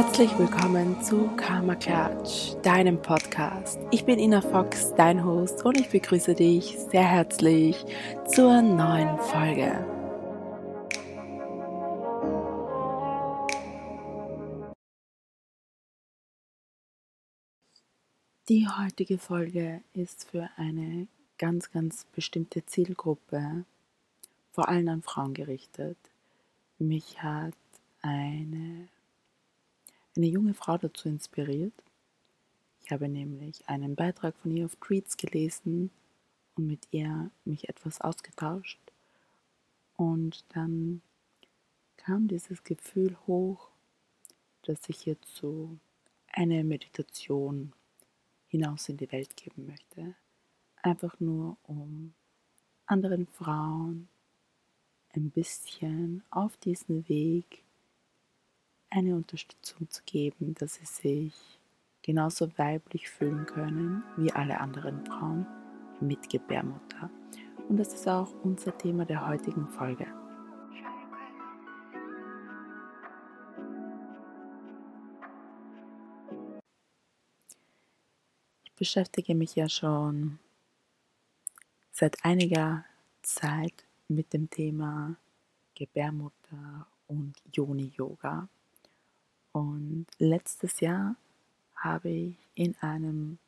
Herzlich willkommen zu Karma Klatsch, deinem Podcast. Ich bin Ina Fox, dein Host, und ich begrüße dich sehr herzlich zur neuen Folge. Die heutige Folge ist für eine ganz, ganz bestimmte Zielgruppe, vor allem an Frauen gerichtet. Mich hat eine, eine junge Frau dazu inspiriert. Ich habe nämlich einen Beitrag von ihr auf Tweets gelesen und mit ihr mich etwas ausgetauscht. Und dann kam dieses Gefühl hoch, dass ich so eine Meditation hinaus in die Welt geben möchte. Einfach nur um anderen Frauen ein bisschen auf diesen Weg eine Unterstützung zu geben, dass sie sich genauso weiblich fühlen können wie alle anderen Frauen mit Gebärmutter. Und das ist auch unser Thema der heutigen Folge. beschäftige mich ja schon seit einiger Zeit mit dem Thema Gebärmutter und Yoni-Yoga. Und letztes Jahr habe ich in einem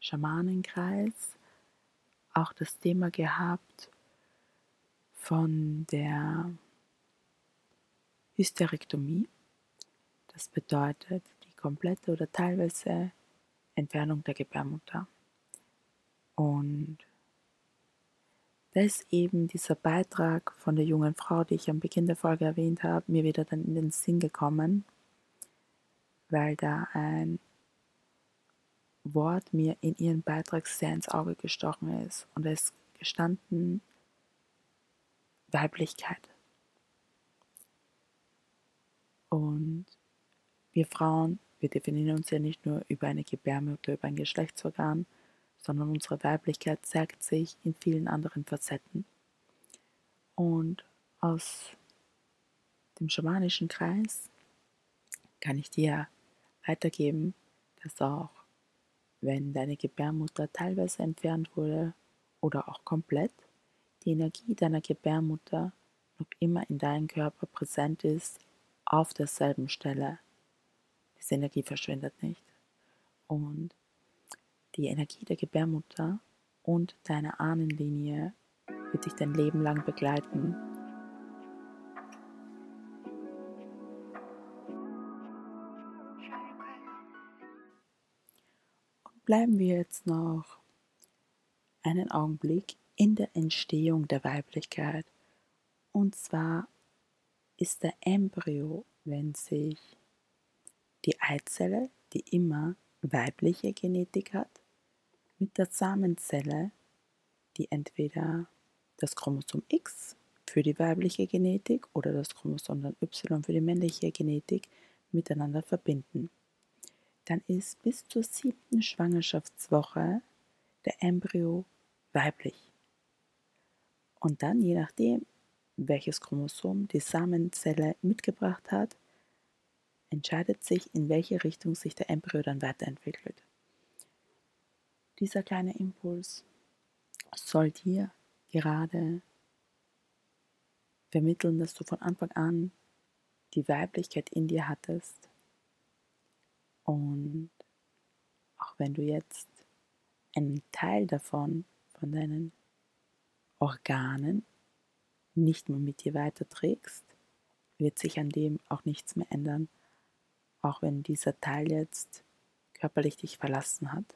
Schamanenkreis auch das Thema gehabt von der Hysterektomie. Das bedeutet die komplette oder teilweise Entfernung der Gebärmutter. Und da ist eben dieser Beitrag von der jungen Frau, die ich am Beginn der Folge erwähnt habe, mir wieder dann in den Sinn gekommen, weil da ein Wort mir in ihren Beitrag sehr ins Auge gestochen ist und es gestanden Weiblichkeit. Und wir Frauen wir definieren uns ja nicht nur über eine Gebärmutter, über ein Geschlechtsorgan, sondern unsere Weiblichkeit zeigt sich in vielen anderen Facetten. Und aus dem schamanischen Kreis kann ich dir weitergeben, dass auch wenn deine Gebärmutter teilweise entfernt wurde oder auch komplett, die Energie deiner Gebärmutter noch immer in deinem Körper präsent ist, auf derselben Stelle. Diese Energie verschwindet nicht. Und die Energie der Gebärmutter und deiner Ahnenlinie wird dich dein Leben lang begleiten. Bleiben wir jetzt noch einen Augenblick in der Entstehung der Weiblichkeit. Und zwar ist der Embryo, wenn sich die Eizelle, die immer weibliche Genetik hat, mit der Samenzelle, die entweder das Chromosom X für die weibliche Genetik oder das Chromosom Y für die männliche Genetik miteinander verbinden. Dann ist bis zur siebten Schwangerschaftswoche der Embryo weiblich. Und dann, je nachdem, welches Chromosom die Samenzelle mitgebracht hat, entscheidet sich, in welche Richtung sich der Embryo dann weiterentwickelt. Dieser kleine Impuls soll dir gerade vermitteln, dass du von Anfang an die Weiblichkeit in dir hattest. Und auch wenn du jetzt einen Teil davon, von deinen Organen, nicht mehr mit dir weiterträgst, wird sich an dem auch nichts mehr ändern, auch wenn dieser Teil jetzt körperlich dich verlassen hat.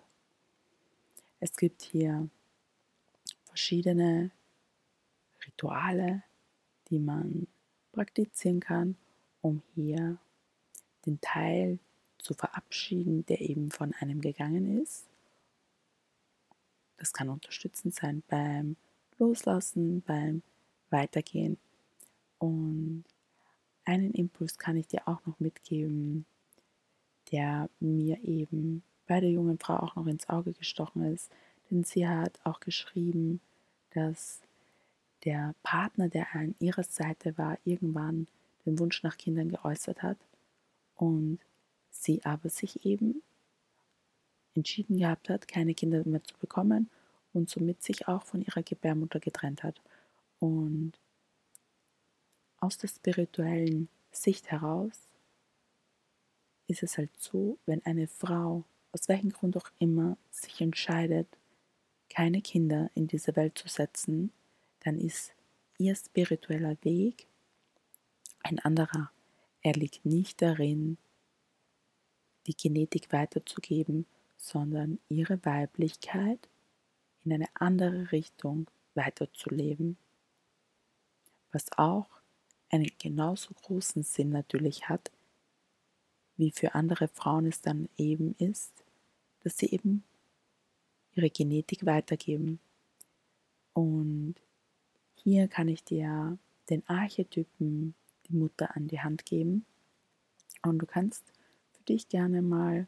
Es gibt hier verschiedene Rituale, die man praktizieren kann, um hier den Teil zu verabschieden, der eben von einem gegangen ist. Das kann unterstützend sein beim Loslassen, beim Weitergehen. Und einen Impuls kann ich dir auch noch mitgeben, der mir eben bei der jungen Frau auch noch ins Auge gestochen ist. Denn sie hat auch geschrieben, dass der Partner, der an ihrer Seite war, irgendwann den Wunsch nach Kindern geäußert hat und sie aber sich eben entschieden gehabt hat, keine Kinder mehr zu bekommen und somit sich auch von ihrer Gebärmutter getrennt hat. Und aus der spirituellen Sicht heraus ist es halt so, wenn eine Frau, aus welchem Grund auch immer, sich entscheidet, keine Kinder in diese Welt zu setzen, dann ist ihr spiritueller Weg ein anderer. Er liegt nicht darin, die Genetik weiterzugeben, sondern ihre Weiblichkeit in eine andere Richtung weiterzuleben, was auch einen genauso großen Sinn natürlich hat, wie für andere Frauen es dann eben ist, dass sie eben ihre Genetik weitergeben. Und hier kann ich dir den Archetypen, die Mutter an die Hand geben. Und du kannst dich gerne mal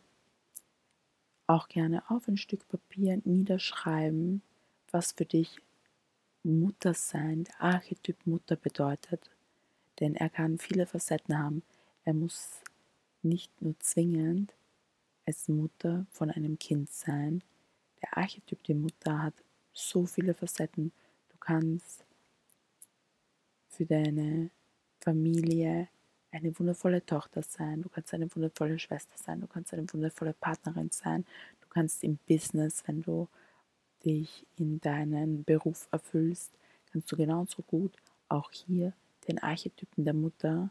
auch gerne auf ein Stück Papier niederschreiben, was für dich Muttersein, der Archetyp Mutter bedeutet. Denn er kann viele Facetten haben. Er muss nicht nur zwingend als Mutter von einem Kind sein. Der Archetyp die Mutter hat so viele Facetten. Du kannst für deine Familie eine wundervolle Tochter sein, du kannst eine wundervolle Schwester sein, du kannst eine wundervolle Partnerin sein, du kannst im Business, wenn du dich in deinen Beruf erfüllst, kannst du genauso gut auch hier den Archetypen der Mutter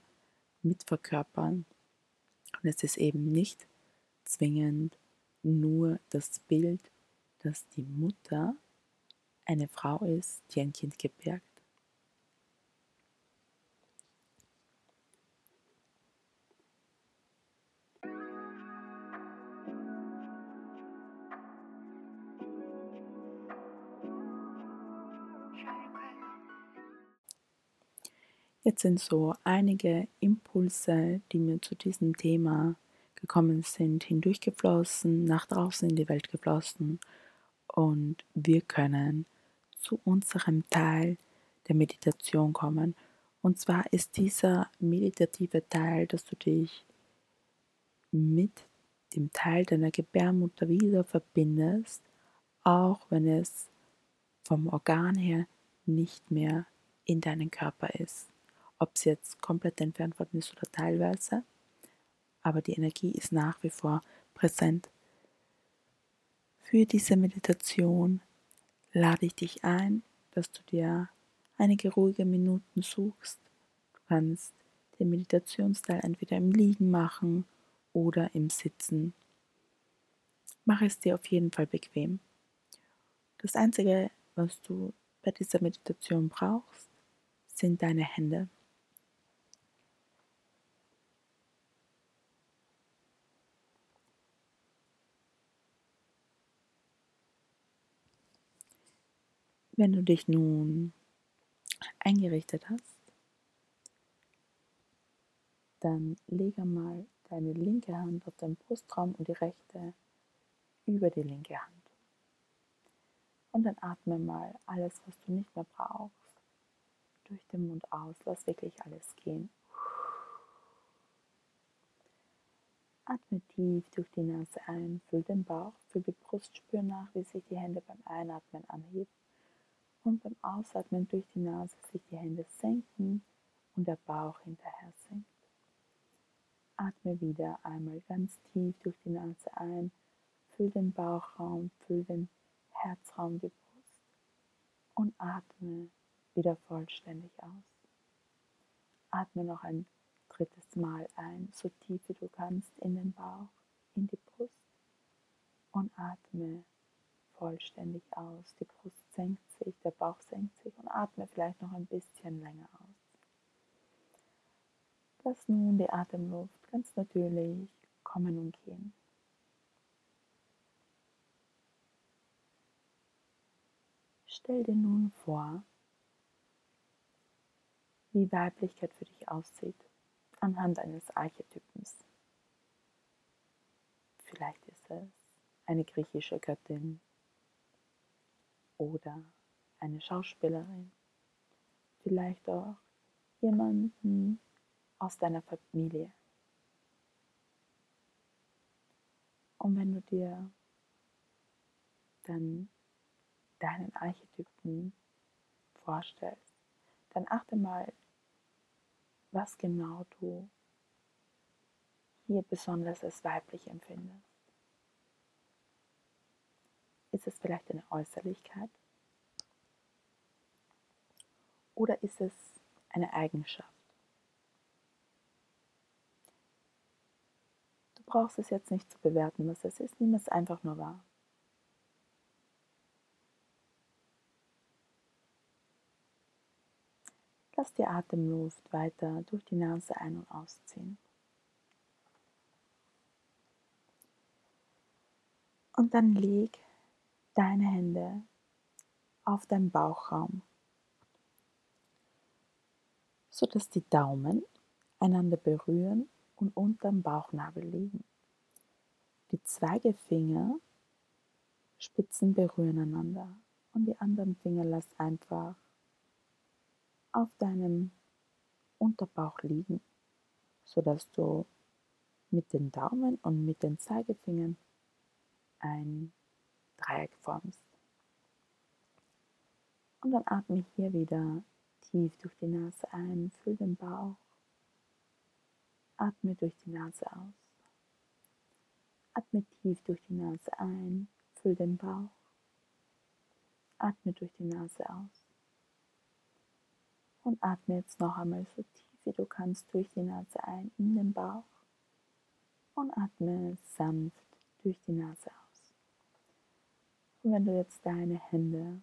mitverkörpern. Und es ist eben nicht zwingend nur das Bild, dass die Mutter eine Frau ist, die ein Kind gebärgt. Jetzt sind so einige Impulse, die mir zu diesem Thema gekommen sind, hindurchgeflossen, nach draußen in die Welt geflossen und wir können zu unserem Teil der Meditation kommen. Und zwar ist dieser meditative Teil, dass du dich mit dem Teil deiner Gebärmutter wieder verbindest, auch wenn es vom Organ her nicht mehr in deinem Körper ist ob es jetzt komplett entfernt worden ist oder teilweise, aber die Energie ist nach wie vor präsent. Für diese Meditation lade ich dich ein, dass du dir einige ruhige Minuten suchst. Du kannst den Meditationsteil entweder im Liegen machen oder im Sitzen. Mach es dir auf jeden Fall bequem. Das Einzige, was du bei dieser Meditation brauchst, sind deine Hände. Wenn du dich nun eingerichtet hast, dann lege mal deine linke Hand auf deinen Brustraum und die rechte über die linke Hand. Und dann atme mal alles, was du nicht mehr brauchst, durch den Mund aus. Lass wirklich alles gehen. Atme tief durch die Nase ein, füll den Bauch, füll die Brust, spür nach, wie sich die Hände beim Einatmen anheben und beim Ausatmen durch die Nase sich die Hände senken und der Bauch hinterher senkt. Atme wieder einmal ganz tief durch die Nase ein, füll den Bauchraum, füll den Herzraum, die Brust und atme wieder vollständig aus. Atme noch ein drittes Mal ein, so tief wie du kannst in den Bauch, in die Brust und atme vollständig aus. Die Brust senkt sich, der Bauch senkt sich und atme vielleicht noch ein bisschen länger aus. Lass nun die Atemluft ganz natürlich kommen und gehen. Stell dir nun vor, wie Weiblichkeit für dich aussieht anhand eines Archetypens. Vielleicht ist es eine griechische Göttin, oder eine Schauspielerin, vielleicht auch jemanden aus deiner Familie. Und wenn du dir dann deinen Archetypen vorstellst, dann achte mal, was genau du hier besonders als weiblich empfindest. Ist es vielleicht eine Äußerlichkeit? Oder ist es eine Eigenschaft? Du brauchst es jetzt nicht zu bewerten, was es ist, nimm es einfach nur wahr. Lass die Atemluft weiter durch die Nase ein- und ausziehen. Und dann leg deine Hände auf deinen Bauchraum sodass die Daumen einander berühren und unterm Bauchnabel liegen. Die Zweigefinger Spitzen berühren einander und die anderen Finger lass einfach auf deinem Unterbauch liegen, sodass du mit den Daumen und mit den Zeigefingern ein Dreieck formst. Und dann atme hier wieder tief durch die Nase ein, füll den Bauch. Atme durch die Nase aus. Atme tief durch die Nase ein, füll den Bauch. Atme durch die Nase aus. Und atme jetzt noch einmal so tief wie du kannst durch die Nase ein in den Bauch. Und atme sanft durch die Nase aus. Und wenn du jetzt deine Hände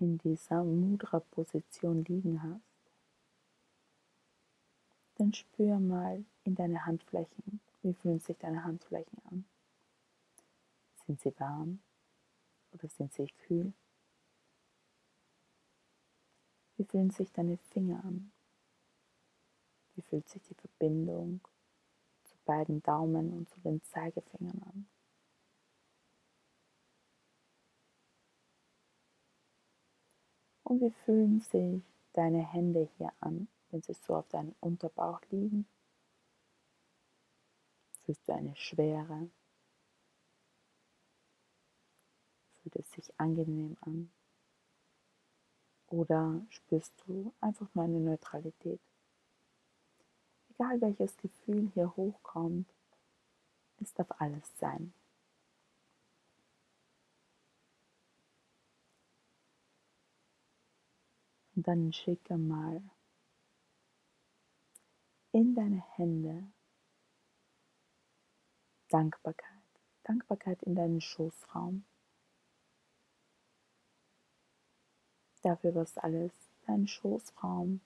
in dieser Mudra-Position liegen hast, dann spür mal in deine Handflächen. Wie fühlen sich deine Handflächen an? Sind sie warm oder sind sie kühl? Wie fühlen sich deine Finger an? Wie fühlt sich die Verbindung zu beiden Daumen und zu den Zeigefingern an? Und wie fühlen sich deine Hände hier an, wenn sie so auf deinem Unterbauch liegen? Fühlst du eine Schwere? Fühlt es sich angenehm an? Oder spürst du einfach nur eine Neutralität? Egal welches Gefühl hier hochkommt, es darf alles sein. Dann schicke mal in deine Hände Dankbarkeit. Dankbarkeit in deinen Schoßraum. Dafür, was alles dein Schoßraum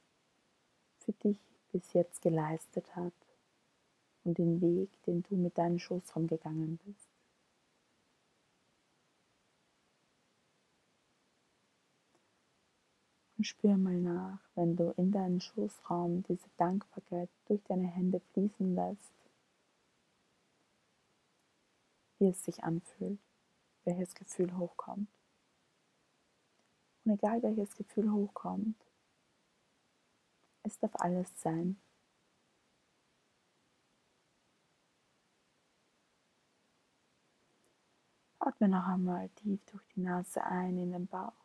für dich bis jetzt geleistet hat und den Weg, den du mit deinem Schoßraum gegangen bist. Spür mal nach, wenn du in deinen Schoßraum diese Dankbarkeit durch deine Hände fließen lässt, wie es sich anfühlt, welches Gefühl hochkommt. Und egal welches Gefühl hochkommt, es darf alles sein. Atme noch einmal tief durch die Nase ein in den Bauch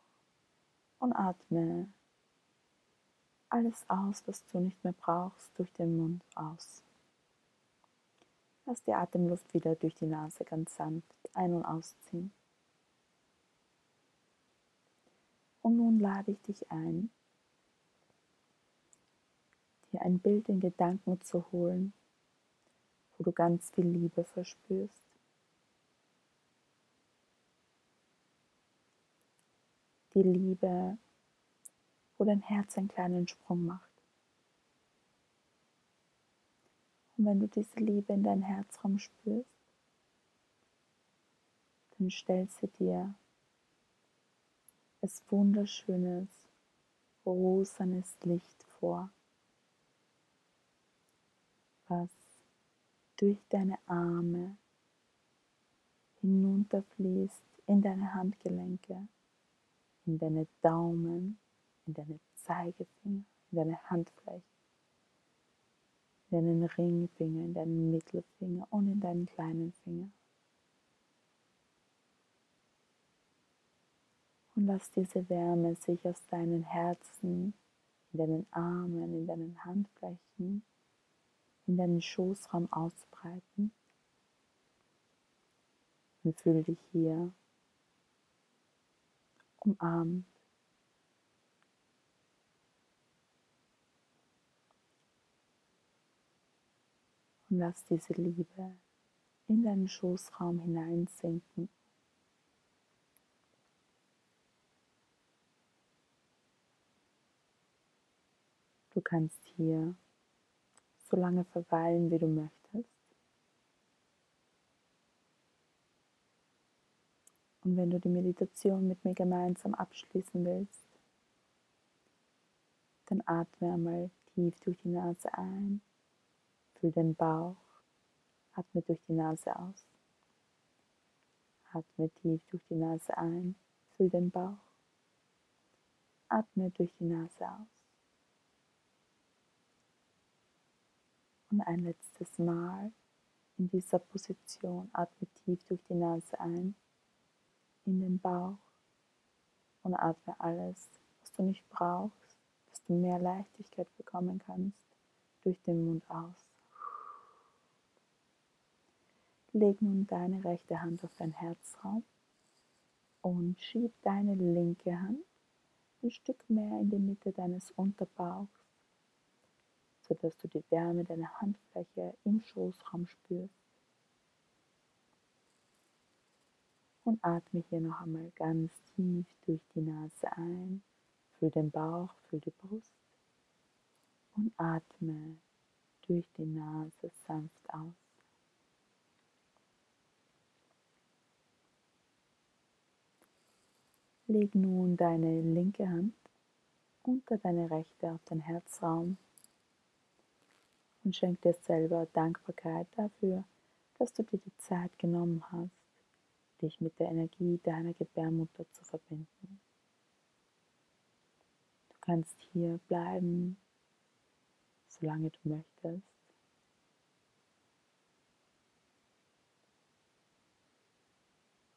und atme alles aus, was du nicht mehr brauchst, durch den Mund aus. Lass die Atemluft wieder durch die Nase ganz sanft ein- und ausziehen. Und nun lade ich dich ein, dir ein Bild in Gedanken zu holen, wo du ganz viel Liebe verspürst. Die Liebe, wo dein Herz einen kleinen Sprung macht. Und wenn du diese Liebe in dein Herzraum spürst, dann stell sie dir als wunderschönes, rosanes Licht vor, was durch deine Arme hinunterfließt in deine Handgelenke in deine Daumen, in deine Zeigefinger, in deine Handflächen. in deinen Ringfinger, in deinen Mittelfinger und in deinen kleinen Finger. Und lass diese Wärme sich aus deinen Herzen, in deinen Armen, in deinen Handflächen, in deinen Schoßraum ausbreiten. Und fühl dich hier umarmt. Und lass diese Liebe in deinen Schoßraum hineinsinken. Du kannst hier so lange verweilen, wie du möchtest. Und wenn du die Meditation mit mir gemeinsam abschließen willst, dann atme einmal tief durch die Nase ein, fühl den Bauch, atme durch die Nase aus. Atme tief durch die Nase ein, fühl den Bauch, atme durch die Nase aus. Und ein letztes Mal in dieser Position atme tief durch die Nase ein in den Bauch und atme alles, was du nicht brauchst, dass du mehr Leichtigkeit bekommen kannst, durch den Mund aus. Leg nun deine rechte Hand auf dein Herzraum und schieb deine linke Hand ein Stück mehr in die Mitte deines Unterbauchs, sodass du die Wärme deiner Handfläche im Schoßraum spürst. Und atme hier noch einmal ganz tief durch die Nase ein. Fühl den Bauch, fühl die Brust. Und atme durch die Nase sanft aus. Leg nun deine linke Hand unter deine rechte auf dein Herzraum und schenk dir selber Dankbarkeit dafür, dass du dir die Zeit genommen hast, dich mit der Energie deiner Gebärmutter zu verbinden. Du kannst hier bleiben, solange du möchtest.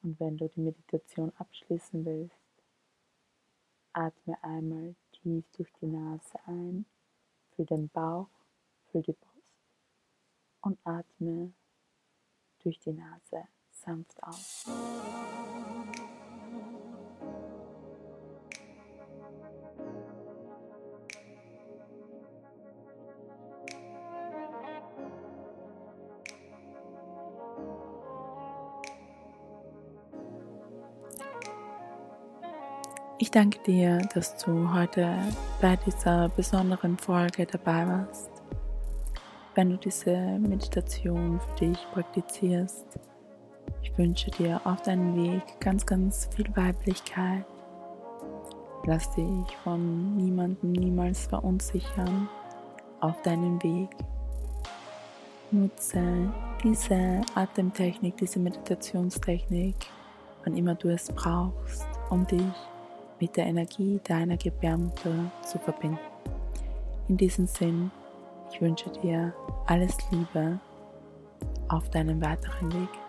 Und wenn du die Meditation abschließen willst, atme einmal tief durch die Nase ein, fühl den Bauch, fühl die Brust und atme durch die Nase sanft aus. Ich danke dir, dass du heute bei dieser besonderen Folge dabei warst. Wenn du diese Meditation für dich praktizierst, ich wünsche dir auf deinem Weg ganz, ganz viel Weiblichkeit. Lass dich von niemandem niemals verunsichern auf deinem Weg. Nutze diese Atemtechnik, diese Meditationstechnik, wann immer du es brauchst, um dich mit der Energie deiner Gebärmutter zu verbinden. In diesem Sinn, ich wünsche dir alles Liebe auf deinem weiteren Weg.